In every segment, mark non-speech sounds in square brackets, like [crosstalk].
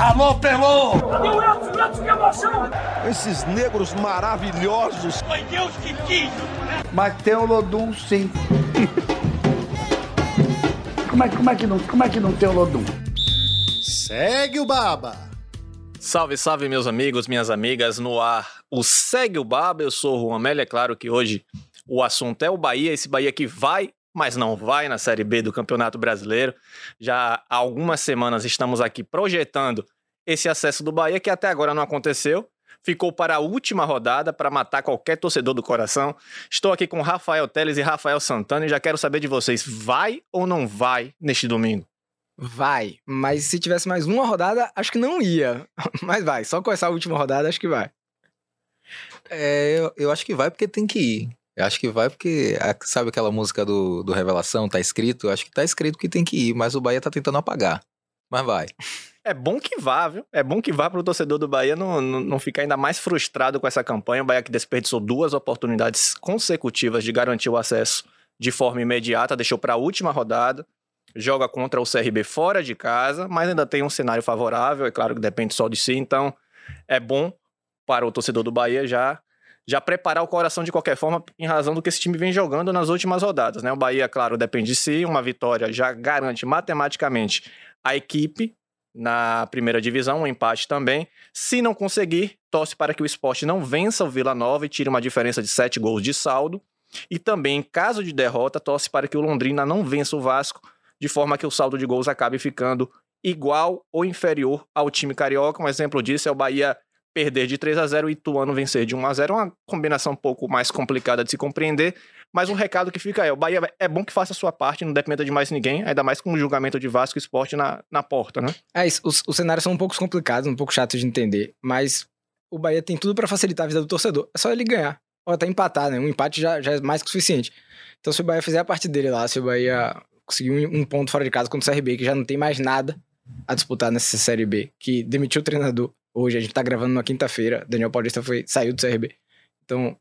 Alô, Pelô! O Edson? Edson, que emoção! Esses negros maravilhosos. Foi Deus que quis! Mas tem o Lodum, sim. como, é, como, é que não, como é que não tem o Lodum? Segue o Baba! Salve, salve, meus amigos, minhas amigas, no ar. O Segue o Baba, eu sou o Juan Mello, é claro que hoje o assunto é o Bahia, esse Bahia que vai mas não vai na Série B do Campeonato Brasileiro. Já há algumas semanas estamos aqui projetando esse acesso do Bahia, que até agora não aconteceu. Ficou para a última rodada para matar qualquer torcedor do coração. Estou aqui com Rafael Teles e Rafael Santana e já quero saber de vocês: vai ou não vai neste domingo? Vai, mas se tivesse mais uma rodada, acho que não ia. [laughs] Mas vai, só com essa última rodada, acho que vai. É, eu, eu acho que vai porque tem que ir. Eu acho que vai porque, sabe aquela música do, do Revelação, tá escrito? Eu acho que tá escrito que tem que ir, mas o Bahia tá tentando apagar. Mas vai. [laughs] É bom que vá, viu? É bom que vá para o torcedor do Bahia não, não, não ficar ainda mais frustrado com essa campanha. O Bahia que desperdiçou duas oportunidades consecutivas de garantir o acesso de forma imediata, deixou para a última rodada, joga contra o CRB fora de casa, mas ainda tem um cenário favorável, é claro que depende só de si, então é bom para o torcedor do Bahia já já preparar o coração de qualquer forma em razão do que esse time vem jogando nas últimas rodadas, né? O Bahia, claro, depende de si, uma vitória já garante matematicamente a equipe na primeira divisão, um empate também. Se não conseguir, torce para que o esporte não vença o Vila Nova e tire uma diferença de sete gols de saldo. E também, em caso de derrota, torce para que o Londrina não vença o Vasco, de forma que o saldo de gols acabe ficando igual ou inferior ao time carioca. Um exemplo disso é o Bahia perder de 3 a 0 e Ituano vencer de 1 a 0 é uma combinação um pouco mais complicada de se compreender, mas um recado que fica é, o Bahia é bom que faça a sua parte, não dependa de mais ninguém, ainda mais com o julgamento de Vasco e Esporte na, na porta, né? É isso, os, os cenários são um pouco complicados, um pouco chatos de entender, mas o Bahia tem tudo para facilitar a vida do torcedor, é só ele ganhar, ou até empatar, né? Um empate já, já é mais que o suficiente. Então se o Bahia fizer a parte dele lá, se o Bahia conseguir um, um ponto fora de casa contra o CRB, que já não tem mais nada a disputar nessa Série B, que demitiu o treinador, Hoje a gente tá gravando na quinta-feira. Daniel Paulista foi, saiu do CRB. Então,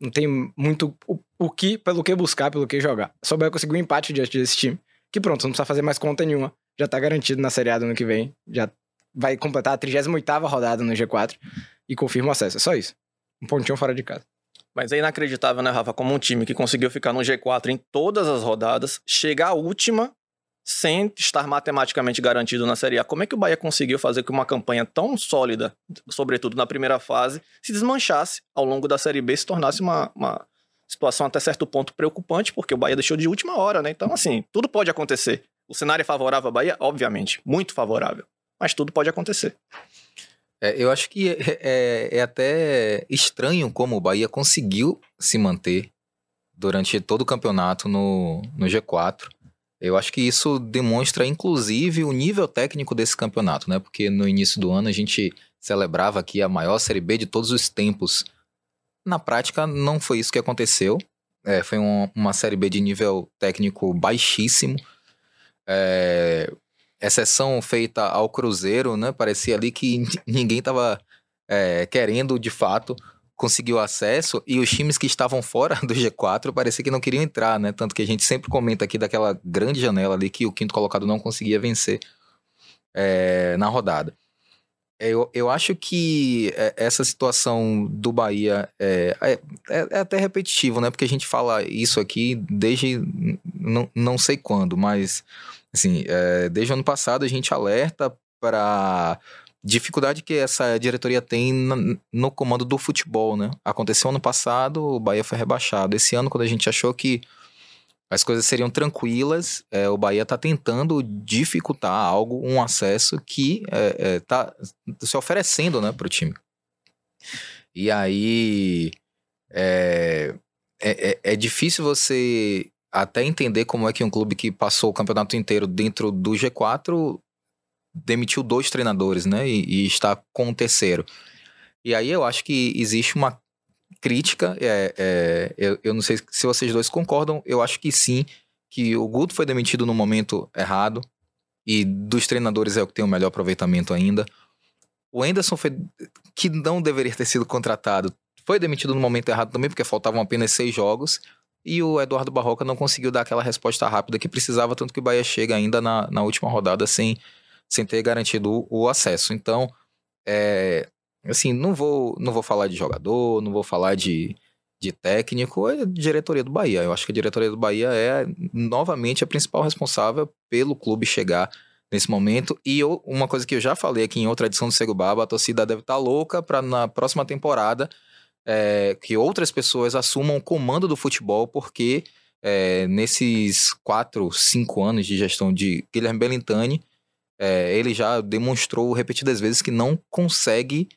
não tem muito o, o que, pelo que buscar, pelo que jogar. Só vai conseguir um empate diante desse time. Que pronto, não precisa fazer mais conta nenhuma. Já tá garantido na Série A do ano que vem. Já vai completar a 38 rodada no G4 e confirma o acesso. É só isso. Um pontinho fora de casa. Mas é inacreditável, né, Rafa? Como um time que conseguiu ficar no G4 em todas as rodadas, chegar à última sem estar matematicamente garantido na Série A. Como é que o Bahia conseguiu fazer com uma campanha tão sólida, sobretudo na primeira fase, se desmanchasse ao longo da Série B, se tornasse uma, uma situação até certo ponto preocupante, porque o Bahia deixou de última hora, né? Então, assim, tudo pode acontecer. O cenário é favorável ao Bahia? Obviamente, muito favorável. Mas tudo pode acontecer. É, eu acho que é, é, é até estranho como o Bahia conseguiu se manter durante todo o campeonato no, no G4. Eu acho que isso demonstra, inclusive, o nível técnico desse campeonato, né? Porque no início do ano a gente celebrava aqui a maior Série B de todos os tempos. Na prática, não foi isso que aconteceu. É, foi um, uma Série B de nível técnico baixíssimo. É, exceção feita ao Cruzeiro, né? Parecia ali que [laughs] ninguém estava é, querendo, de fato, conseguiu acesso e os times que estavam fora [laughs] do G4 parecia que não queriam entrar, né? Tanto que a gente sempre comenta aqui daquela grande janela ali que o quinto colocado não conseguia vencer é, na rodada. Eu, eu acho que é, essa situação do Bahia é, é, é, é, até repetitivo, né? Porque a gente fala isso aqui desde não, não sei quando, mas assim, é, desde o ano passado a gente alerta para dificuldade que essa diretoria tem no comando do futebol, né? Aconteceu ano passado, o Bahia foi rebaixado. Esse ano, quando a gente achou que as coisas seriam tranquilas, é, o Bahia está tentando dificultar algo, um acesso que está é, é, se oferecendo né, para o time. E aí é, é, é, é difícil você até entender como é que um clube que passou o campeonato inteiro dentro do G4 demitiu dois treinadores, né? E, e, está com o terceiro. E aí eu acho que existe uma crítica. É, é, eu, eu não sei se vocês dois concordam. Eu acho que sim, que o Guto foi demitido no momento errado. E dos treinadores é o que tem o melhor aproveitamento ainda. O Anderson foi, que não deveria ter sido contratado, foi demitido no momento errado também, porque faltavam apenas seis jogos. E o Eduardo Barroca não conseguiu dar aquela resposta rápida que precisava, tanto que o Bahia chega ainda na, na última rodada sem sem ter garantido o, acesso. Então, é, assim, não vou, não vou falar de jogador, não vou falar de, de técnico, é diretoria do Bahia. Eu acho que a diretoria do Bahia é novamente a principal responsável pelo clube chegar nesse momento. E eu, uma coisa que eu já falei aqui em outra edição do Sego Baba, a torcida deve estar louca para na próxima temporada é, que outras pessoas assumam o comando do futebol, porque é, nesses quatro, cinco anos de gestão de Guilherme Bellintani, é, ele já demonstrou repetidas vezes que não consegue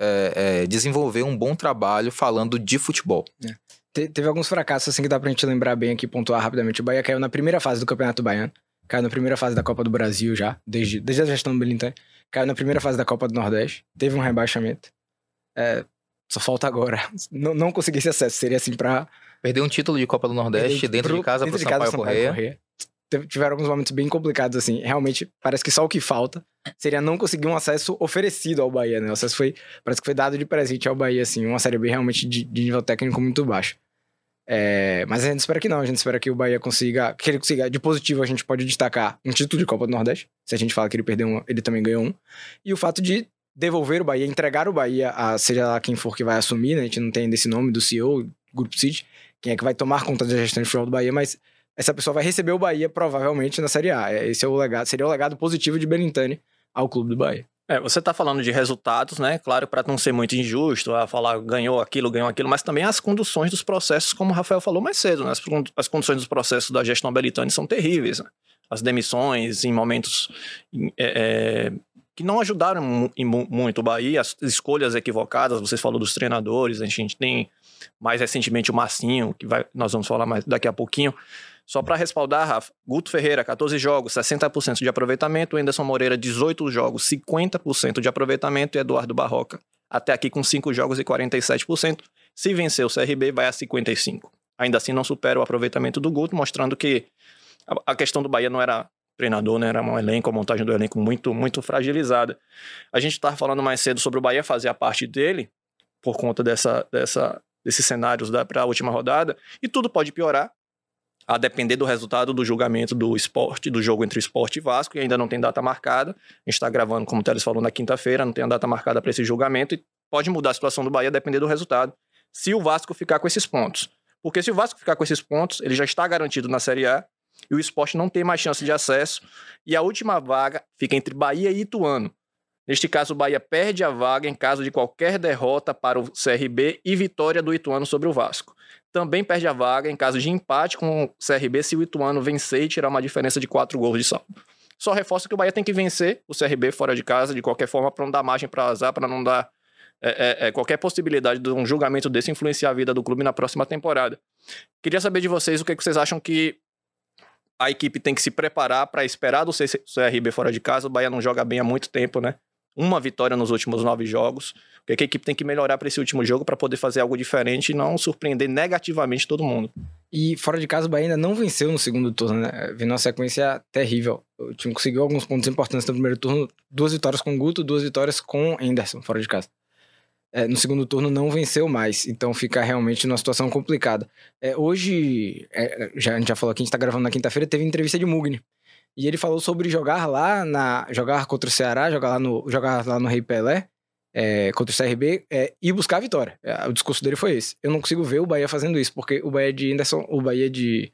é, é, desenvolver um bom trabalho falando de futebol. É. Te, teve alguns fracassos assim que dá pra gente lembrar bem aqui, pontuar rapidamente. O Bahia caiu na primeira fase do Campeonato Baiano, caiu na primeira fase da Copa do Brasil já, desde, desde a gestão do Bellintani, caiu na primeira fase da Copa do Nordeste, teve um rebaixamento. É, só falta agora. [laughs] Não, não conseguir esse acesso, seria assim pra... Perder um título de Copa do Nordeste dentro pro- de casa dentro pro de Sampaio Sampaio Correia. Corrêa. Tiveram alguns momentos bem complicados, assim. Realmente, parece que só o que falta seria não conseguir um acesso oferecido ao Bahia, né? O acesso foi, parece que foi dado de presente ao Bahia, assim. Uma Série B realmente de, de nível técnico muito baixo. É, mas a gente espera que não. A gente espera que o Bahia consiga... Que ele consiga... De positivo, a gente pode destacar um título de Copa do Nordeste. Se a gente fala que ele perdeu um, ele também ganhou um. E o fato de devolver o Bahia, entregar o Bahia a seja lá quem for que vai assumir, né? A gente não tem desse nome do CEO, Grupo City, quem é que vai tomar conta da gestão de futebol do Bahia, mas essa pessoa vai receber o Bahia provavelmente na Série A. É, Esse é o legado, seria o legado positivo de Belintani ao clube do Bahia. É, você tá falando de resultados, né? Claro, para não ser muito injusto, a falar ganhou aquilo, ganhou aquilo, mas também as conduções dos processos, como o Rafael falou mais cedo, né? As, as conduções dos processos da gestão Belitani são terríveis. né? As demissões em momentos é, é, que não ajudaram muito o Bahia, as escolhas equivocadas, vocês falou dos treinadores, a gente tem mais recentemente o Massinho, que vai, nós vamos falar mais daqui a pouquinho. Só para respaldar, Rafa, Guto Ferreira, 14 jogos, 60% de aproveitamento, Anderson Moreira, 18 jogos, 50% de aproveitamento e Eduardo Barroca, até aqui com 5 jogos e 47%. Se vencer o CRB, vai a 55%. Ainda assim, não supera o aproveitamento do Guto, mostrando que a, questão do Bahia não era treinador, né? Era um elenco, a montagem do elenco muito, muito fragilizada. A gente estava falando mais cedo sobre o Bahia fazer a parte dele, por conta dessa, dessa, desses cenários para a última rodada, e tudo pode piorar a depender do resultado do julgamento do esporte, do jogo entre esporte e Vasco, que ainda não tem data marcada. A gente está gravando, como o Teles falou, na quinta-feira, não tem a data marcada para esse julgamento, e pode mudar a situação do Bahia depender do resultado, se o Vasco ficar com esses pontos. Porque se o Vasco ficar com esses pontos, ele já está garantido na Série A, e o esporte não tem mais chance de acesso, e a última vaga fica entre Bahia e Ituano. Neste caso, o Bahia perde a vaga em caso de qualquer derrota para o CRB e vitória do Ituano sobre o Vasco. Também perde a vaga em caso de empate com o CRB se o Ituano vencer e tirar uma diferença de quatro gols de saldo. Só reforça que o Bahia tem que vencer o CRB fora de casa, de qualquer forma, para não dar margem para azar, para não dar é, é, é, qualquer possibilidade de um julgamento desse influenciar a vida do clube na próxima temporada. Queria saber de vocês o que, é que vocês acham que a equipe tem que se preparar para esperar do CRB fora de casa. O Bahia não joga bem há muito tempo, né? Uma vitória nos últimos nove jogos. O que, é a equipe tem que melhorar para esse último jogo para poder fazer algo diferente e não surpreender negativamente todo mundo? E fora de casa, o Bahia ainda não venceu no segundo turno, né? Vindo uma sequência terrível. O time conseguiu alguns pontos importantes no primeiro turno. Duas vitórias com o Guto, duas vitórias com Anderson, fora de casa. É, no segundo turno não venceu mais, então fica realmente numa situação complicada. É, hoje, é, já, a gente já falou que a gente tá gravando na quinta-feira, teve entrevista de Mugni. E ele falou sobre jogar lá na. jogar contra o Ceará, jogar lá no, jogar lá no Rei Pelé, é, contra o CRB é, e buscar a vitória. É, o discurso dele foi esse. Eu não consigo ver o Bahia fazendo isso, porque o Bahia de Anderson, o Bahia de,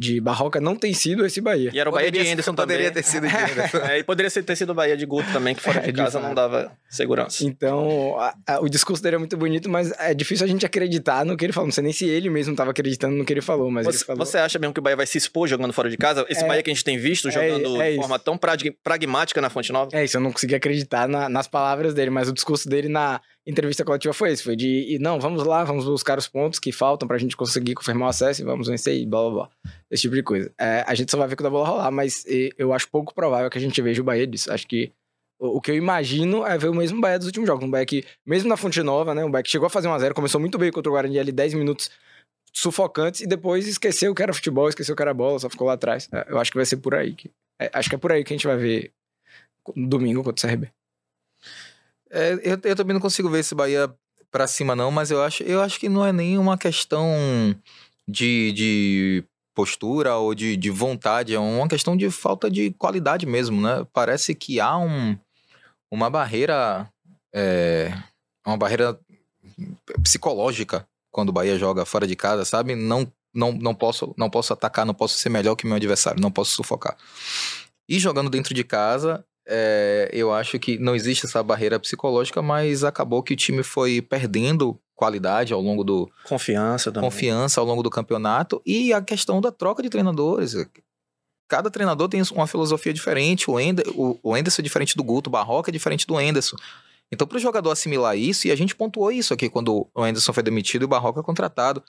de Barroca não tem sido esse Bahia. E era o Bahia de Poderia- Anderson poderia também. ter sido de Anderson. [laughs] É, e poderia ter sido o Bahia de Guto também, que fora É, de casa fato. não dava segurança. Então, a- a- o discurso dele é muito bonito, mas é difícil a gente acreditar no que ele falou. Não sei nem se ele mesmo estava acreditando no que ele falou, mas Você, ele falou. você acha mesmo que o Bahia vai se expor jogando fora de casa? Esse É. Bahia que a gente tem visto É, jogando é de forma tão prag- pragmática na Fonte Nova? É isso, eu não consegui acreditar na- nas palavras dele, mas o discurso dele na entrevista coletiva foi esse: foi de, não, vamos lá, vamos buscar os pontos que faltam pra gente conseguir confirmar o acesso e vamos vencer e blá blá blá. Esse tipo de coisa. É, a gente só vai ver quando a bola rolar, mas eu acho pouco provável que a gente veja o Bahia disso. Acho que o, que eu imagino é ver o mesmo Bahia dos últimos jogos. Um Bahia que, mesmo na Fonte Nova, né? Um Bahia que chegou a fazer 1x0, começou muito bem contra o Guarani ali 10 minutos sufocantes e depois esqueceu que era futebol, esqueceu que era bola, só ficou lá atrás. É, eu acho que vai ser por aí. Que, é, acho que é por aí que a gente vai ver domingo contra o CRB. É, eu, eu também não consigo ver esse Bahia pra cima, não, mas eu acho, eu acho que não é nem uma questão de, de postura ou de, de vontade, é uma questão de falta de qualidade mesmo, né? Parece que há um, uma barreira, é, uma barreira psicológica quando o Bahia joga fora de casa, sabe? Não, não, não, posso, não posso atacar, não posso ser melhor que meu adversário, não posso sufocar. E jogando dentro de casa, é, eu acho que não existe essa barreira psicológica, mas acabou que o time foi perdendo qualidade ao longo do Confiança também. confiança ao longo do campeonato e a questão da troca de treinadores. Cada treinador tem uma filosofia diferente. O, Ender, o, Enderson é diferente do Guto, o Barroca é diferente do Enderson. Então, para o jogador assimilar isso, e a gente pontuou isso aqui quando o Enderson foi demitido e o Barroca contratado.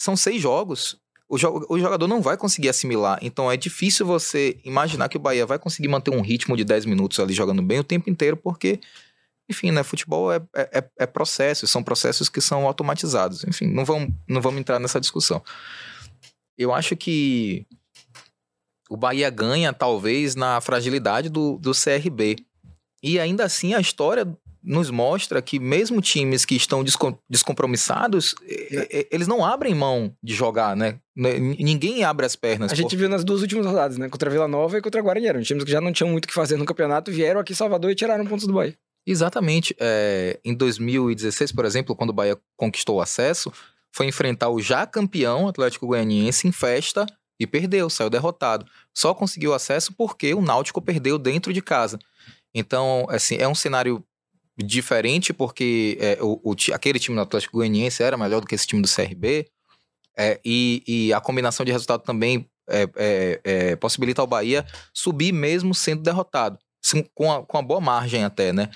São seis jogos. O, jo o jogador não vai conseguir assimilar. Então, é difícil você imaginar que o Bahia vai conseguir manter um ritmo de 10 minutos ali jogando bem o tempo inteiro, porque enfim, né? Futebol é, é, é processo, são processos que são automatizados. Enfim, não vamos, não vamos entrar nessa discussão. Eu acho que o Bahia ganha, talvez, na fragilidade do, do CRB. E ainda assim, a história nos mostra que mesmo times que estão descom descompromissados, eles não abrem mão de jogar, né? Ninguém abre as pernas. A gente viu nas duas últimas rodadas, né? Contra Vila Nova e contra Guarani. Eram times que já não tinham muito o que fazer no campeonato, vieram aqui em Salvador e tiraram pontos do Bahia. Exatamente. É, em 2016, por exemplo, quando o Bahia conquistou o acesso, foi enfrentar o já campeão Atlético Goianiense em festa e perdeu, saiu derrotado. Só conseguiu acesso porque o Náutico perdeu dentro de casa. Então, assim, é um cenário diferente porque é, o, o, aquele time do Atlético Goianiense era melhor do que esse time do CRB é, e, e, a combinação de resultado também é, é, é possibilita ao Bahia subir mesmo sendo derrotado com a, com a boa margem até, né?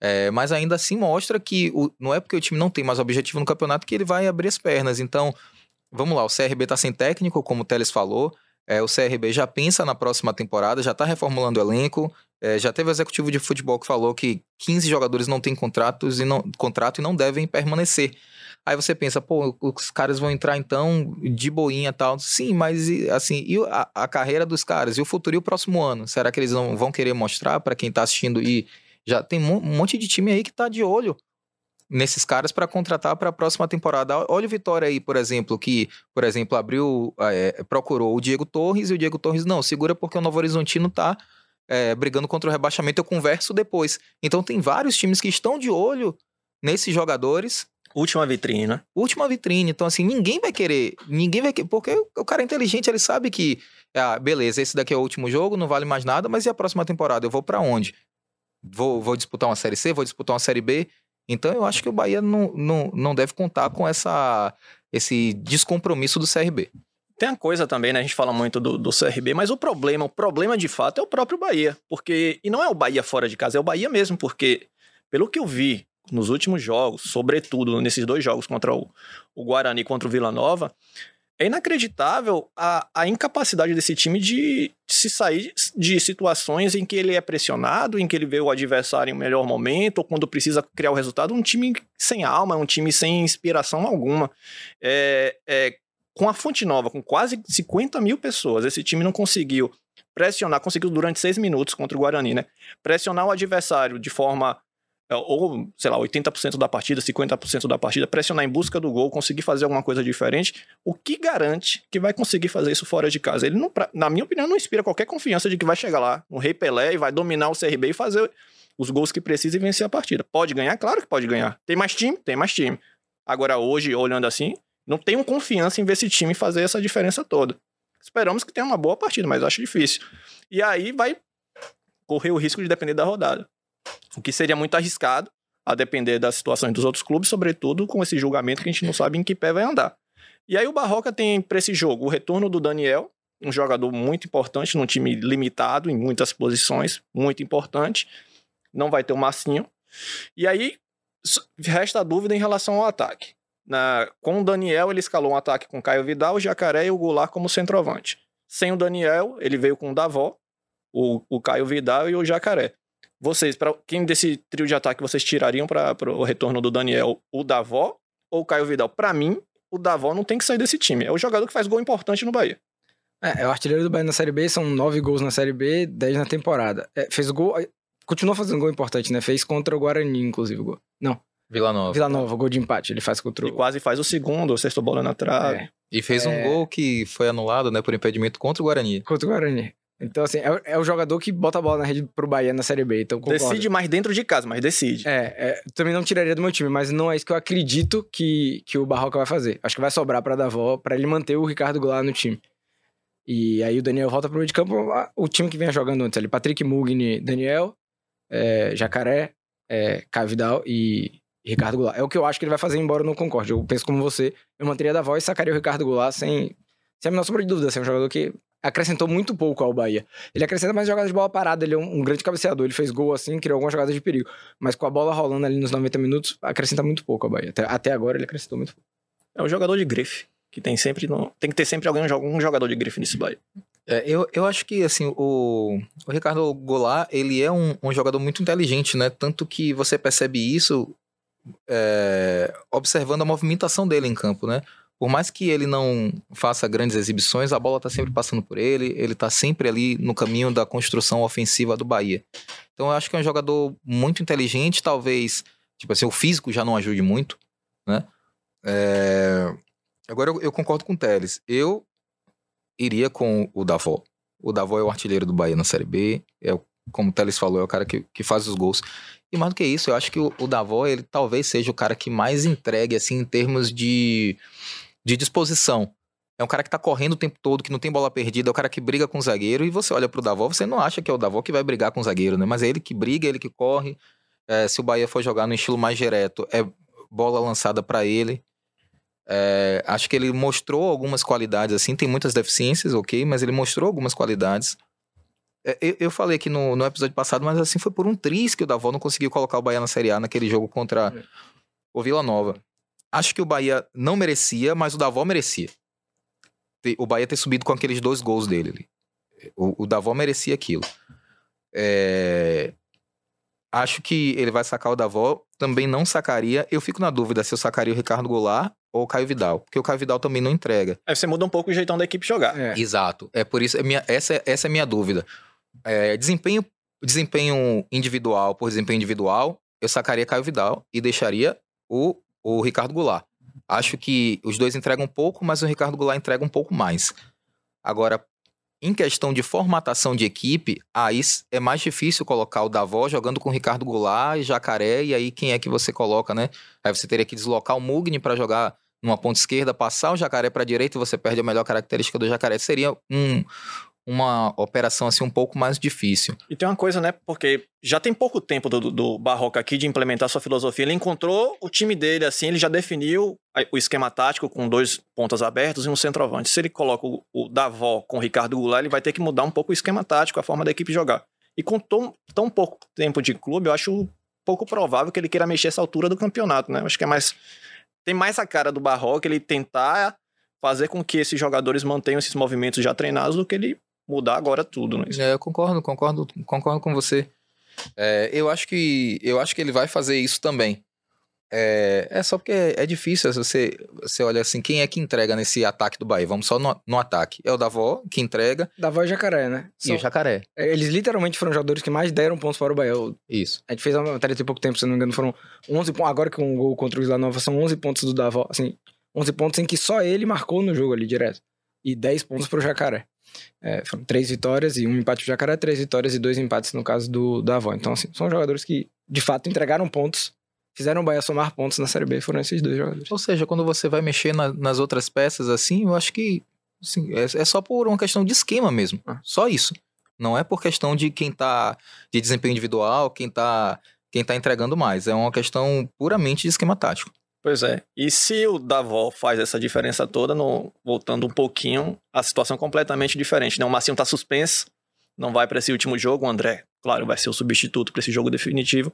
É, mas ainda assim mostra que o, não é porque o time não tem mais objetivo no campeonato que ele vai abrir as pernas. Então, vamos lá, o CRB tá sem técnico, como o Teles falou. É, o CRB já pensa na próxima temporada, já está reformulando o elenco. É, já teve o executivo de futebol que falou que 15 jogadores não têm contratos e não, contrato e não devem permanecer. Aí você pensa, pô, os caras vão entrar então de boinha tal. Sim, mas assim, e a, a, carreira dos caras? E o futuro e o próximo ano? Será que eles não vão querer mostrar para quem tá assistindo? E já tem um monte de time aí que tá de olho nesses caras para contratar para a próxima temporada. Olha o Vitória aí, por exemplo, que, por exemplo, abriu, é, procurou o Diego Torres e o Diego Torres não, segura porque o Novo Horizontino tá é, brigando contra o rebaixamento, eu converso depois. Então tem vários times que estão de olho nesses jogadores Última vitrine, né? Última vitrine. Então, assim, ninguém vai querer. Ninguém vai querer. Porque o cara é inteligente, ele sabe que. Ah, beleza, esse daqui é o último jogo, não vale mais nada, mas e a próxima temporada? Eu vou para onde? Vou, vou disputar uma Série C, vou disputar uma Série B. Então, eu acho que o Bahia não, não, não deve contar com essa, esse descompromisso do CRB. Tem a coisa também, né? A gente fala muito do, do CRB, mas o problema, o problema de fato é o próprio Bahia. Porque. E não é o Bahia fora de casa, é o Bahia mesmo, porque, pelo que eu vi nos últimos jogos, sobretudo nesses dois jogos contra o, o Guarani contra o Vila Nova, é inacreditável a, a incapacidade desse time de, se sair de situações em que ele é pressionado, em que ele vê o adversário em melhor momento, ou quando precisa criar o resultado. Um time sem alma, um time sem inspiração alguma. É, é, com a Fonte Nova, com quase 50 mil pessoas, esse time não conseguiu pressionar, conseguiu durante seis minutos contra o Guarani, né? Pressionar o adversário de forma ou, sei lá, 80% da partida, 50% da partida, pressionar em busca do gol, conseguir fazer alguma coisa diferente, o que garante que vai conseguir fazer isso fora de casa? Ele, não, na minha opinião, não inspira qualquer confiança de que vai chegar lá no Rei Pelé e vai dominar o CRB e fazer os gols que precisa e vencer a partida. Pode ganhar? Claro que pode ganhar. Tem mais time? Tem mais time. Agora, hoje, olhando assim, não tenho confiança em ver esse time fazer essa diferença toda. Esperamos que tenha uma boa partida, mas acho difícil. E aí vai correr o risco de depender da rodada. O que seria muito arriscado, a depender das situações dos outros clubes, sobretudo com esse julgamento que a gente não sabe em que pé vai andar. E aí o Barroca tem para esse jogo o retorno do Daniel, um jogador muito importante num time limitado em muitas posições, muito importante. Não vai ter o Massinho. E aí resta a dúvida em relação ao ataque. Na, com o Daniel, ele escalou um ataque com Caio Vidal, o Jacaré e o Goulart como centroavante. Sem o Daniel, ele veio com o Davó, o, o Caio Vidal e o Jacaré. Vocês, para quem desse trio de ataque vocês tirariam para o retorno do Daniel, o Davó ou o Caio Vidal? Para mim, o Davó não tem que sair desse time. É o jogador que faz gol importante no Bahia. É, é o artilheiro do Bahia na Série B, são nove gols na Série B, dez na temporada. É, fez gol, continua fazendo gol importante, né? Fez contra o Guarani, inclusive. Gol. Não, Vila Nova. Vila Nova, gol de empate. Ele faz contra E o. quase faz o segundo, o sexto bola na trave. É, E fez um É. gol que foi anulado, né, por impedimento contra o Guarani. contra o Guarani. Então, assim, é, o- é o jogador que bota a bola na rede pro Bahia na Série B. Então, concordo. Decide mais dentro de casa, mas decide. É, é, também não tiraria do meu time, mas não é isso que eu acredito que, que o Barroca vai fazer. Acho que vai sobrar pra Davó pra ele manter o Ricardo Goulart no time. E aí o Daniel volta pro meio de campo, a- o time que vinha jogando antes ali. Patrick Mugni, Daniel, é, Jacaré, é, Caio Vidal e Ricardo Goulart. É o que eu acho que ele vai fazer, embora eu não concorde. Eu penso como você, eu manteria Davó e sacaria o Ricardo Goulart sem, sem a menor sombra de dúvida. Assim, é um jogador que acrescentou muito pouco ao Bahia. Ele acrescenta mais jogadas de bola parada, ele é um, um grande cabeceador. Ele fez gol assim, criou algumas jogadas de perigo. Mas com a bola rolando ali nos 90 minutos, acrescenta muito pouco ao Bahia. Até, até agora ele acrescentou muito pouco. É um jogador de grife. Que tem sempre. No... Tem que ter sempre alguém, um jogador de grife nesse Bahia. É, eu, eu acho que, assim, o, o Ricardo Goulart, ele é um, um jogador muito inteligente, né? Tanto que você percebe isso é, observando a movimentação dele em campo, né? Por mais que ele não faça grandes exibições, a bola tá sempre passando por ele, ele tá sempre ali no caminho da construção ofensiva do Bahia. Então eu acho que é um jogador muito inteligente, talvez, tipo assim, o físico já não ajude muito, né? É, Agora eu, eu concordo com o Teles. Eu iria com o Davó. O Davó é o artilheiro do Bahia na Série B. É, o- como o Teles falou, é o cara que, que faz os gols. E mais do que isso, eu acho que o, o Davó, ele talvez seja o cara que mais entregue, assim, em termos de, de disposição. É um cara que tá correndo o tempo todo, que não tem bola perdida, é o cara que briga com o zagueiro. E você olha pro Davó, você não acha que é o Davó que vai brigar com o zagueiro, né? Mas é ele que briga, é ele que corre. É, se o Bahia for jogar no estilo mais direto, é bola lançada para ele. É, acho que ele mostrou algumas qualidades, assim, tem muitas deficiências, ok, mas ele mostrou algumas qualidades. É, eu, eu falei aqui no, no episódio passado, mas assim, foi por um triz que o Davó não conseguiu colocar o Bahia na Série A naquele jogo contra o Vila Nova. Acho que o Bahia não merecia, mas o Davó merecia. O Bahia ter subido com aqueles dois gols dele. ali. O, o Davó merecia aquilo. É, Acho que ele vai sacar o Davó. Também não sacaria. Eu fico na dúvida se eu sacaria o Ricardo Goulart ou o Caio Vidal. Porque o Caio Vidal também não entrega. Aí você muda um pouco o jeitão da equipe jogar. É. Exato. É por isso. É minha, essa, é- essa é a minha dúvida. É, desempenho, desempenho individual por desempenho individual, eu sacaria Caio Vidal e deixaria o, o Ricardo Goulart. Acho que os dois entregam um pouco, mas o Ricardo Goulart entrega um pouco mais. Agora, em questão de formatação de equipe, aí é mais difícil colocar o Davó jogando com o Ricardo Goulart e Jacaré, e aí quem é que você coloca, né? Aí você teria que deslocar o Mugni para jogar numa ponta esquerda, passar o Jacaré para direita e você perde a melhor característica do Jacaré. Seria um, uma operação assim um pouco mais difícil. E tem uma coisa, né? Porque já tem pouco tempo do, do- Barroca aqui de implementar sua filosofia. Ele encontrou o time dele, assim, ele já definiu o esquema tático com dois pontas abertos e um centroavante. Se ele coloca o, o Davó com o Ricardo Goulart, ele vai ter que mudar um pouco o esquema tático, a forma da equipe jogar. E com tão, tão pouco tempo de clube, eu acho pouco provável que ele queira mexer essa altura do campeonato, né? Eu acho que é mais. Tem mais a cara do Barroca ele tentar fazer com que esses jogadores mantenham esses movimentos já treinados do que ele mudar agora tudo, né? É, eu concordo, concordo, concordo com você. É, eu acho que eu acho que ele vai fazer isso também. É, é só porque é, é difícil. se Você, você olha assim, quem é que entrega nesse ataque do Bahia? Vamos só no, no ataque. É o Davó que entrega Davó e Jacaré, né? e o Jacaré. São- Eles literalmente foram os jogadores que mais deram pontos para o Bahia. O- Isso. A gente fez uma matéria tem pouco tempo, se não me engano, foram 11 pontos. Agora com o gol contra o Isla Nova, são 11 pontos do Davó. Assim, 11 pontos em que só ele marcou no jogo ali direto. E 10 pontos pro Jacaré. É, foram três vitórias e um empate pro Jacaré, três vitórias e dois empates no caso do Davó. Então, assim, são jogadores que de fato entregaram pontos, fizeram o Bahia somar pontos na Série B. Foram esses dois jogadores. Ou seja, quando você vai mexer na- nas outras peças assim, eu acho que assim, é, é só por uma questão de esquema mesmo. Ah. Só isso. Não é por questão de quem tá de desempenho individual, quem tá, quem tá entregando mais. É uma questão puramente de esquema tático. Pois é. E se o Davó faz essa diferença toda, no- voltando um pouquinho, a situação é completamente diferente. Né? O Marcinho tá suspenso, não vai para esse último jogo. O André, claro, vai ser o substituto para esse jogo definitivo.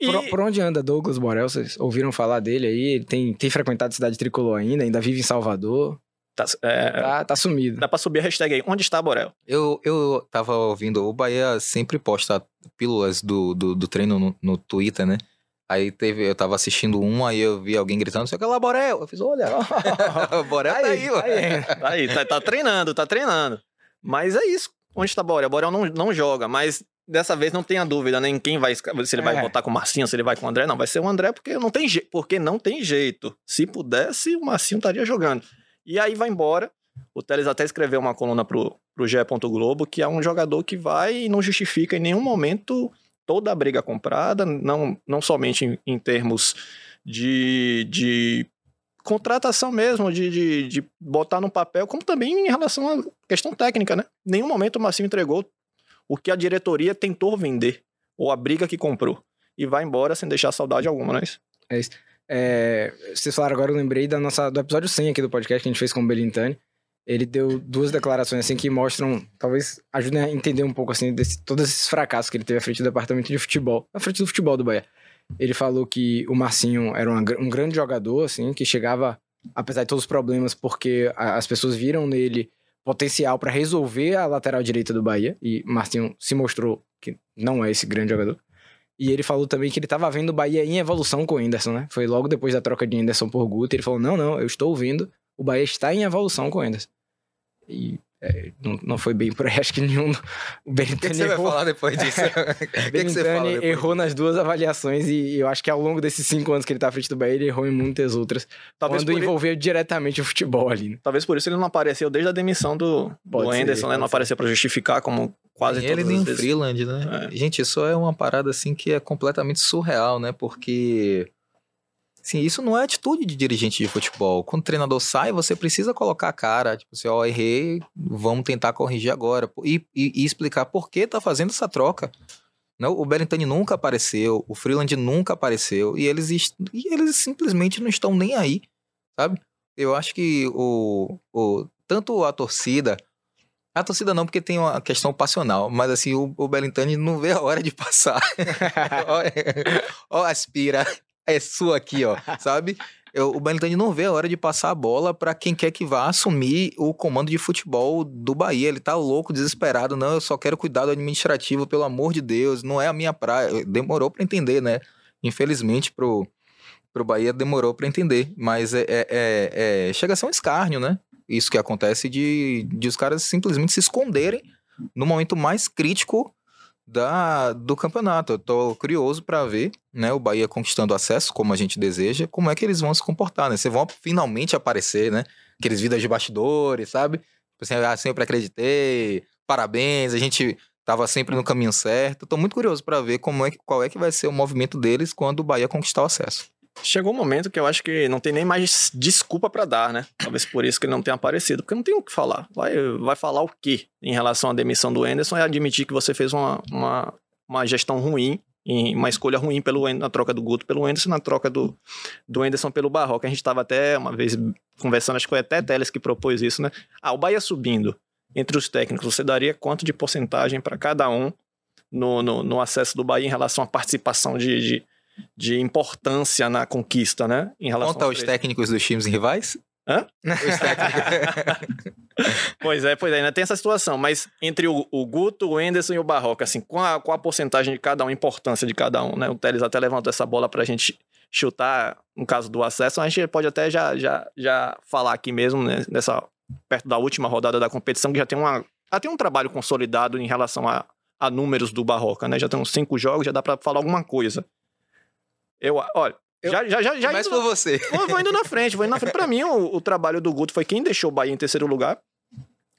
E Por, por onde anda Douglas Borel? Vocês ouviram falar dele aí? Ele tem, tem frequentado a cidade tricolor ainda, ainda vive em Salvador. tá, é, Tá, tá sumido. dá para subir a hashtag aí. Onde está Borel? Eu, eu tava ouvindo, o Bahia sempre posta pílulas do, do, do treino no, no Twitter, né? Aí teve, eu tava assistindo um, aí eu vi alguém gritando, sei lá, Borel. Eu fiz, olha, [laughs] o Borel tá aí, ó. aí. Tá aí, tá, tá treinando, tá treinando. Mas é isso. Onde está Borel? Borel não, não joga, mas dessa vez não tenha dúvida, né? Em quem vai. Se ele vai É. votar com o Marcinho, se ele vai com o André. Não, vai ser o André porque não tem, je... porque não tem jeito. Se pudesse, o Marcinho estaria jogando. E aí vai embora. O Teles até escreveu uma coluna pro, pro GE. Globo que é um jogador que vai e não justifica em nenhum momento toda a briga comprada, não, não somente em, em termos de, de contratação mesmo, de, de, de botar no papel, como também em relação à questão técnica, né? Em nenhum momento o Marcinho entregou o que a diretoria tentou vender, ou a briga que comprou. E vai embora sem deixar saudade alguma, não é isso? É, vocês falaram agora, eu lembrei da nossa, do episódio 100 aqui do podcast que a gente fez com o Belintani. Ele deu duas declarações assim que mostram, talvez ajudem a entender um pouco assim desse, todos esses fracassos que ele teve à frente do departamento de futebol, à frente do futebol do Bahia. Ele falou que o Marcinho era uma um grande jogador, assim, que chegava, apesar de todos os problemas, porque a- as pessoas viram nele potencial para resolver a lateral direita do Bahia e Marcinho se mostrou que não é esse grande jogador. E ele falou também que ele estava vendo o Bahia em evolução com o Anderson, né? Foi logo depois da troca de Anderson por Guto. Ele falou: não, não, eu estou vendo, o Bahia está em evolução com o Anderson. E é, não, não foi bem por aí, [laughs] acho que nenhum. O O que, Belintani que você vai errou. falar depois disso? [laughs] O que, que você fala Belintani depois errou nas duas avaliações e eu acho que ao longo desses cinco anos que ele tá à frente do Bahia, ele errou em muitas outras. Talvez quando envolveu diretamente o futebol ali, né? talvez por isso ele não apareceu desde a demissão do, Pode do ser, Anderson, né? Não apareceu para justificar como quase nem ele nem o. Freeland, né? Gente, isso é uma parada assim que é completamente surreal, né? Porque assim, isso não é atitude de dirigente de futebol. Quando o treinador sai, você precisa colocar a cara, tipo assim, ó, errei, vamos tentar corrigir agora e, e- e explicar por que tá fazendo essa troca. Não, o Belintani nunca apareceu, o Freeland nunca apareceu e eles, e eles simplesmente não estão nem aí, sabe? Eu acho que o, o tanto a torcida a torcida não, porque tem uma questão passional, mas assim, o, o não vê a hora de passar. [laughs] ó, ó, aspira, é sua aqui, ó, sabe? Eu- o Belintani não vê a hora de passar a bola pra quem quer que vá assumir o comando de futebol do Bahia. Ele tá louco, desesperado. Não, eu só quero cuidar do administrativo, pelo amor de Deus. Não é a minha praia. Demorou pra entender, né? Infelizmente, pro, pro Bahia demorou pra entender. Mas é, é- é- é- chega a ser um escárnio, né? Isso que acontece de, de os caras simplesmente se esconderem no momento mais crítico da, do campeonato. Eu tô curioso pra ver, né, o Bahia conquistando acesso, como a gente deseja, como é que eles vão se comportar, né? Vocês vão finalmente aparecer, né? Aqueles vidas de bastidores, sabe? Tipo Assim, ah, sempre acreditei, parabéns, a gente tava sempre no caminho certo. Tô muito curioso pra ver como é, que- qual é que vai ser o movimento deles quando o Bahia conquistar o acesso. Chegou um momento que eu acho que não tem nem mais desculpa pra dar, né? Talvez por isso que ele não tenha aparecido, porque não tem o que falar. Vai, vai falar o quê em relação à demissão do Anderson e admitir que você fez uma, uma, uma gestão ruim, uma escolha ruim pelo, na troca do Guto pelo Anderson, na troca do, do Anderson pelo Barroca. A gente estava até uma vez conversando, acho que foi até Teles que propôs isso, né? Ah, o Bahia subindo entre os técnicos, você daria quanto de porcentagem para cada um no, no, no acesso do Bahia em relação à participação de, de, de importância na conquista, né? Em relação Conta aos três. técnicos dos times rivais? Hã? Os técnicos. [laughs] Pois é, pois é, ainda tem essa situação, mas entre o, o Guto, o Enderson e o Barroca, assim, qual a, qual a porcentagem de cada um, a importância de cada um, né? O Teles até levantou essa bola pra gente chutar, no caso do acesso, a gente pode até já, já, já falar aqui mesmo, né, nessa, perto da última rodada da competição, que já tem, uma, já tem um trabalho consolidado em relação a, a números do Barroca, né? Já tem uns cinco jogos, já dá pra falar alguma coisa. Eu, olha, já, já, já, já Começa indo- por você. [laughs] Vou, vou indo na frente, vou indo na frente. Pra mim, o, o trabalho do Guto foi quem deixou o Bahia em terceiro lugar.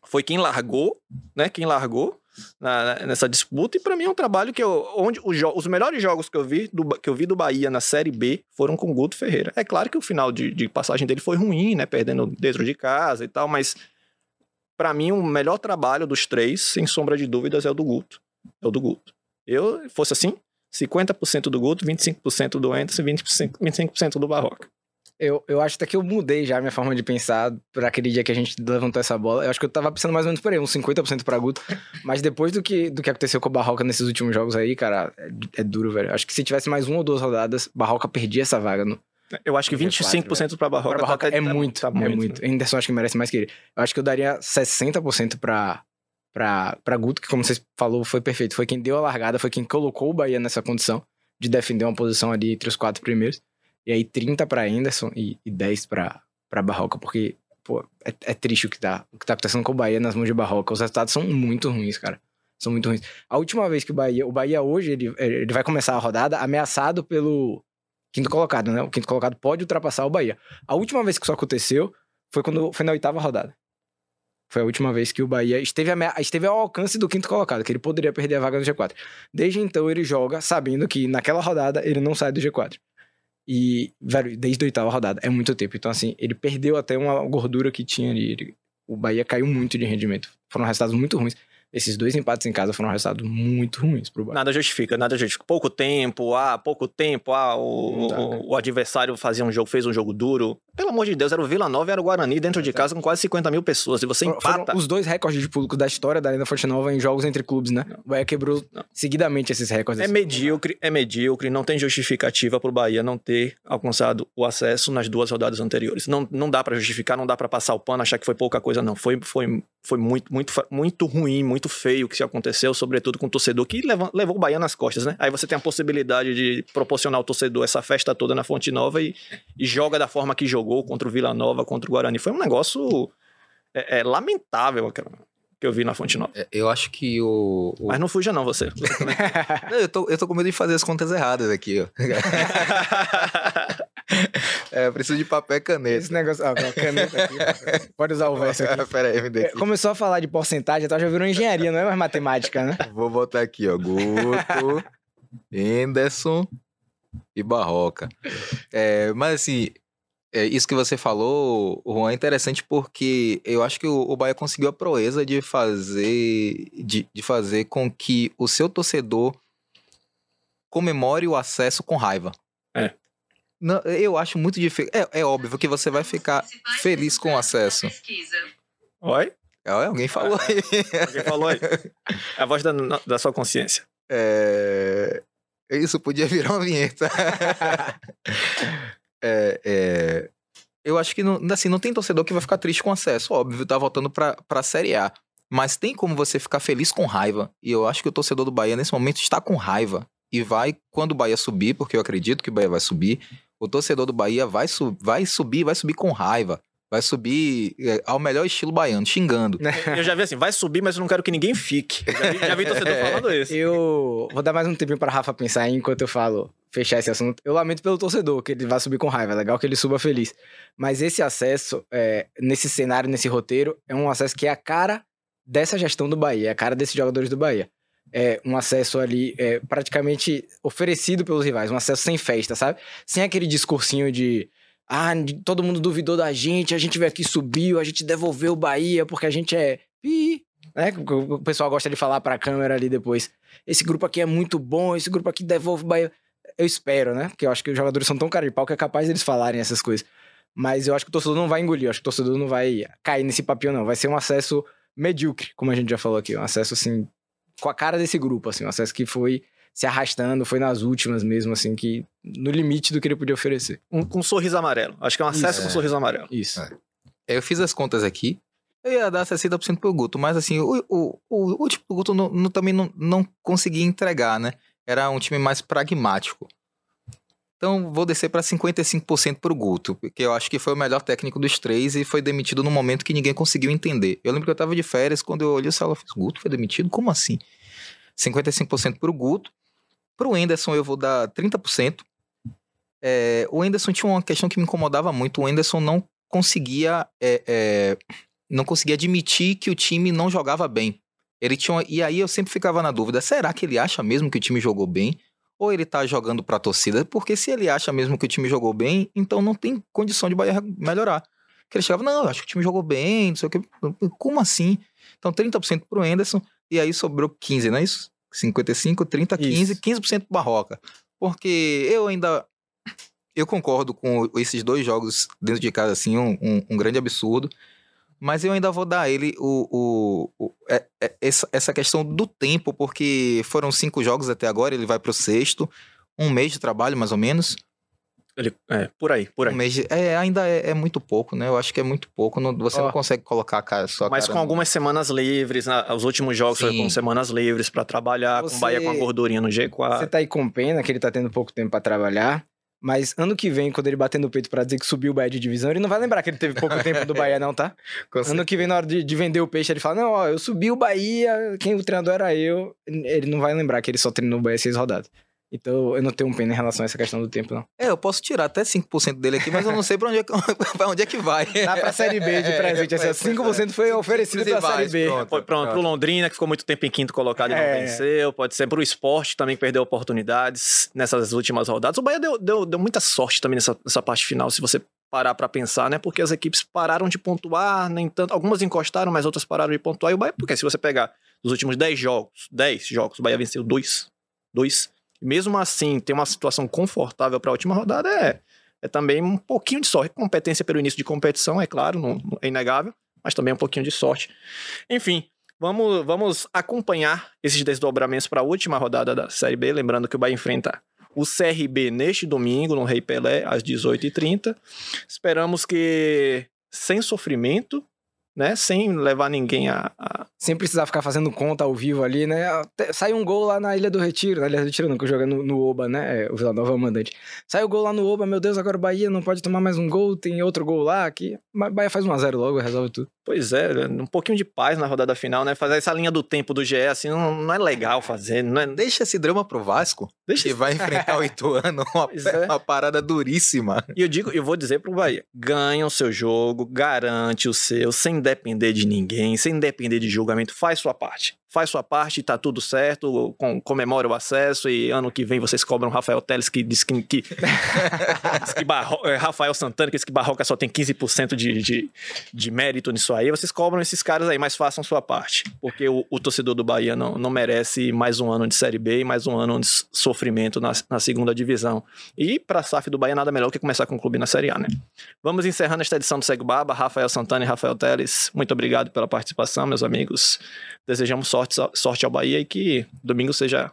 Foi quem largou, né? Quem largou na- nessa disputa. E pra mim é um trabalho que eu, onde os, os melhores jogos que eu, vi do, que eu vi do Bahia na Série B foram com o Guto Ferreira. É claro que o final de, de passagem dele foi ruim, né? Perdendo dentro de casa e tal, mas pra mim o melhor trabalho dos três, sem sombra de dúvidas, é o do Guto. É o do Guto. Eu, fosse assim, 50% do Guto, 25% do Anderson, 25%, 25% do Barroca. Eu, eu acho até que eu mudei já a minha forma de pensar pra aquele dia que a gente levantou essa bola. Eu acho que eu tava pensando mais ou menos por aí, uns 50% pra Guto. Mas depois do que, do que aconteceu com o Barroca nesses últimos jogos aí, cara, é, é duro, velho. Acho que se tivesse mais uma ou duas rodadas, Barroca perdia essa vaga no, Eu acho que Porque 25% para Barroca, Pra Barroca tá- é tá- muito, tá é muito. Anderson acho que merece mais que ele. Eu acho que eu daria 60% pra, pra Guto, que como vocês falou, foi perfeito. Foi quem deu a largada, foi quem colocou o Bahia nessa condição de defender uma posição ali entre os quatro primeiros. E aí 30 pra Anderson e, e 10 pra, pra Barroca, porque, pô, é, é triste o que, tá, o que tá acontecendo com o Bahia nas mãos de Barroca. Os resultados são muito ruins, cara. São muito ruins. A última vez que o Bahia. O Bahia hoje, ele, ele vai começar a rodada ameaçado pelo quinto colocado, né? O quinto colocado pode ultrapassar o Bahia. A última vez que isso aconteceu foi quando foi na oitava rodada. Foi a última vez que o Bahia esteve, amea- esteve ao alcance do quinto colocado, que ele poderia perder a vaga no G4. Desde então ele joga sabendo que naquela rodada ele não sai do G4. E, velho, desde a oitava rodada, é muito tempo. Então, assim, ele perdeu até uma gordura que tinha ali. Ele- o Bahia caiu muito de rendimento. Foram resultados muito ruins. Esses dois empates em casa foram resultados muito ruins pro Bahia. Nada justifica, nada justifica. Pouco tempo, ah, pouco tempo, ah, o, o- né? o adversário fazia um jogo, fez um jogo duro. Pelo amor de Deus, era o Vila Nova e era o Guarani dentro de casa com quase 50 mil pessoas. E você Foram- foram empata. os dois recordes de público da história da Arena Fonte Nova em jogos entre clubes, né? O Bahia quebrou Não. seguidamente esses recordes. É medíocre, é medíocre, não tem justificativa pro Bahia não ter alcançado o acesso nas duas rodadas anteriores. Não, não dá pra justificar, não dá pra passar o pano, achar que foi pouca coisa, não. Foi, foi, foi muito, muito, muito ruim, muito feio o que se aconteceu, sobretudo com o torcedor que levou, levou o Bahia nas costas, né? Aí você tem a possibilidade de proporcionar ao torcedor essa festa toda na Fonte Nova e, e joga da forma que jogou contra o Vila Nova, contra o Guarani. Foi um negócio é, é, lamentável aquela- que eu vi na Fonte Nova. É, Eu acho que o. o- Mas não fuja, não, você. Não, eu, tô, eu tô com medo de fazer as contas erradas aqui, ó. [laughs] é, eu preciso de papel e caneta. Esse negócio. Ah, caneta aqui. Pode usar o verso aqui. [laughs] Pera aí, me dê É, aqui. Começou a falar de porcentagem, então já virou engenharia, não é mais matemática, né? Vou botar aqui, ó. Guto, [laughs] Henderson e Barroca. É, mas assim, é, isso que você falou, Juan, é interessante porque eu acho que o, o Bahia conseguiu a proeza de fazer, de, de fazer com que o seu torcedor comemore o acesso com raiva. É. Não, eu acho muito difícil. É, é óbvio que você vai ficar feliz com o acesso. Oi? É, alguém falou aí. Alguém falou aí. É [laughs] a voz da, da sua consciência. É... Isso podia virar uma vinheta. [laughs] É, é, Eu acho que não, assim, não tem torcedor que vai ficar triste com acesso. Óbvio, tá voltando pra, pra Série A. Mas tem como você ficar feliz com raiva. E eu acho que o torcedor do Bahia, nesse momento, está com raiva. E vai, quando o Bahia subir, porque eu acredito que o Bahia vai subir, o torcedor do Bahia vai, su vai subir, vai subir com raiva. Vai subir é, ao melhor estilo baiano, xingando. Eu já vi assim, vai subir, mas eu não quero que ninguém fique. Já vi, já vi torcedor [laughs] falando isso. Eu vou dar mais um tempinho pra Rafa pensar aí enquanto eu falo, fechar esse assunto. Eu lamento pelo torcedor, que ele vai subir com raiva. É legal que ele suba feliz. Mas esse acesso, é, nesse cenário, nesse roteiro, é um acesso que é a cara dessa gestão do Bahia, é a cara desses jogadores do Bahia. É um acesso ali é, praticamente oferecido pelos rivais, um acesso sem festa, sabe? Sem aquele discursinho de. Ah, todo mundo duvidou da gente, a gente veio aqui subiu, a gente devolveu o Bahia porque a gente é. Pi, né? O o pessoal gosta de falar pra câmera ali depois. Esse grupo aqui é muito bom, esse grupo aqui devolve o Bahia. Eu espero, né? Porque eu acho que os jogadores são tão cara de pau que é capaz deles falarem essas coisas. Mas eu acho que o torcedor não vai engolir, eu acho que o torcedor não vai cair nesse papinho, não. Vai ser um acesso medíocre, como a gente já falou aqui. Um acesso, assim, com a cara desse grupo, assim. Um acesso que foi se arrastando, foi nas últimas mesmo, assim, que no limite do que ele podia oferecer. Um, com um sorriso amarelo. Acho que é um acesso Isso. com um sorriso amarelo. Isso. É. Eu fiz as contas aqui. Eu ia dar 60% pro Guto, mas assim, o, o, o, o time do Guto não, não- também não, não conseguia entregar, né? Era um time mais pragmático. Então, vou descer para 55% pro Guto, porque eu acho que foi o melhor técnico dos três e foi demitido no momento que ninguém conseguiu entender. Eu lembro que eu tava de férias, quando eu olhei o celular, eu fiz, Guto foi demitido? Como assim? 55% pro Guto. Pro Enderson eu vou dar 30%. É, o Enderson tinha uma questão que me incomodava muito. O Enderson não conseguia é, é, não conseguia admitir que o time não jogava bem. Ele tinha uma- e aí eu sempre ficava na dúvida: será que ele acha mesmo que o time jogou bem? Ou ele tá jogando pra torcida? Porque se ele acha mesmo que o time jogou bem, então não tem condição de Bahia melhorar. Porque ele chegava, não, eu acho que o time jogou bem, não sei o que. Como assim? Então 30% pro Enderson, e aí sobrou 15, não é isso? 55, 30, 15, Isso. 15% pro Barroca. Porque eu ainda eu concordo com esses dois jogos dentro de casa, assim, um, um- um grande absurdo. Mas eu ainda vou dar a ele o, o, o- é- é- essa, essa questão do tempo, porque foram cinco jogos até agora, ele vai pro sexto. Um mês de trabalho, mais ou menos. Ele, é, por aí, por aí. Um mês de, é, ainda é, é muito pouco, né? Eu acho que é muito pouco. não- você Ó. não consegue colocar a cara só. Mas com algumas semanas livres, né? os últimos jogos foram Sim. com semanas livres pra trabalhar, com Você- o Bahia com a gordurinha no Você G4. tá aí com pena que ele tá tendo pouco tempo pra trabalhar, Mas ano que vem, quando ele bater no peito pra dizer que subiu o Bahia de divisão, ele não vai lembrar que ele teve pouco tempo do Bahia, não, tá? [laughs] Ano que vem, na hora de, de vender o peixe, ele fala: Não, ó, eu subi o Bahia, quem o treinador era eu. Ele não vai lembrar que ele só treinou o Bahia seis rodadas. Então eu não tenho um pena em relação a essa questão do tempo, não. É, eu posso tirar até 5% dele aqui, mas eu não sei pra onde é que, [laughs] pra onde é que vai. Dá pra Série B de presente. É, é, 5% é, foi oferecido pra vai, Série B. Pronto, pronto, pronto, pro Londrina, que ficou muito tempo em quinto colocado e não é. venceu. Pode ser pro esporte também, que perdeu oportunidades nessas últimas rodadas. O Bahia deu, deu, deu muita sorte também nessa, nessa parte final, se você parar para pensar, né? Porque as equipes pararam de pontuar, nem tanto. Algumas encostaram, mas outras pararam de pontuar. E o Bahia, porque se você pegar os últimos 10 jogos, 10 jogos, o Bahia venceu 2. 2 mesmo assim, ter uma situação confortável pra última rodada é, é também um pouquinho de sorte. Competência pelo início de competição, é claro, não, é inegável, mas também um pouquinho de sorte. Enfim, vamos, vamos acompanhar esses desdobramentos para a última rodada da Série B. Lembrando que o Bahia enfrenta o CRB neste domingo, no Rei Pelé, às 18h30. Esperamos que sem sofrimento, né? Sem levar ninguém a. a- Sem precisar ficar fazendo conta ao vivo ali, né? Saiu um gol lá na Ilha do Retiro, na Ilha do Retiro não, que eu jogo no, no Oba, né? É, O Vila Nova é mandante. Saiu o gol lá no Oba, meu Deus, agora o Bahia não pode tomar mais um gol, tem outro gol lá o Bahia faz 1x0 logo, resolve tudo. Pois é, um pouquinho de paz na rodada final, né? Fazer essa linha do tempo do GE, assim, não, não é legal fazer. Não é, Deixa esse drama pro Vasco, deixa que vai [laughs] enfrentar o Ituano, [laughs] uma, é. uma parada duríssima. E eu digo, eu vou dizer pro Bahia: ganha o seu jogo, garante o seu, sem depender de ninguém, sem depender de julgamento, faz sua parte. Faz sua parte, tá tudo certo, com, comemora o acesso e ano que vem vocês cobram Rafael Teles que diz que, que, [laughs] diz que Barro- é, Rafael Santana que diz que Barroca só tem 15% de, de, de mérito nisso aí. Vocês cobram esses caras aí, mas façam sua parte. Porque o, o torcedor do Bahia não, não merece mais um ano de Série B e mais um ano de sofrimento na, na segunda divisão. E pra SAF do Bahia nada melhor que começar com o clube na Série A, né? Vamos encerrando esta edição do Segue Baba. Rafael Santana e Rafael Teles, muito obrigado pela participação, meus amigos. Desejamos sorte, sorte ao Bahia e que domingo seja.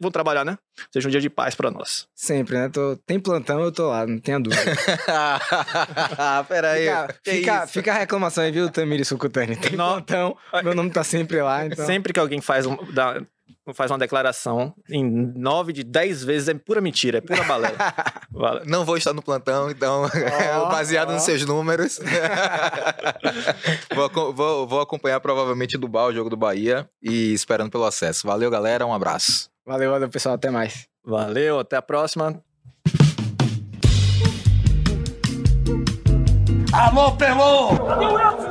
Vão trabalhar, né? Seja um dia de paz pra nós. Sempre, né? Tô- tem plantão, eu tô lá, não tenha dúvida. [laughs] Peraí. Fica, que fica, isso? fica a reclamação aí, viu, Tamiri Sucutani? Tem Não. plantão, [laughs] meu nome tá sempre lá, então... Sempre que alguém faz, um, dá- faz uma declaração, em nove de dez vezes é pura mentira, é pura balela. [laughs] Vale. Não vou estar no plantão, então, Ó, [laughs] baseado ó. nos seus números. [laughs] vou, vou- vou acompanhar provavelmente do Bar, o jogo do Bahia, e esperando pelo acesso. Valeu, galera. Um abraço. Valeu, valeu, pessoal, até mais. Valeu, até a próxima. Alô, Pelô!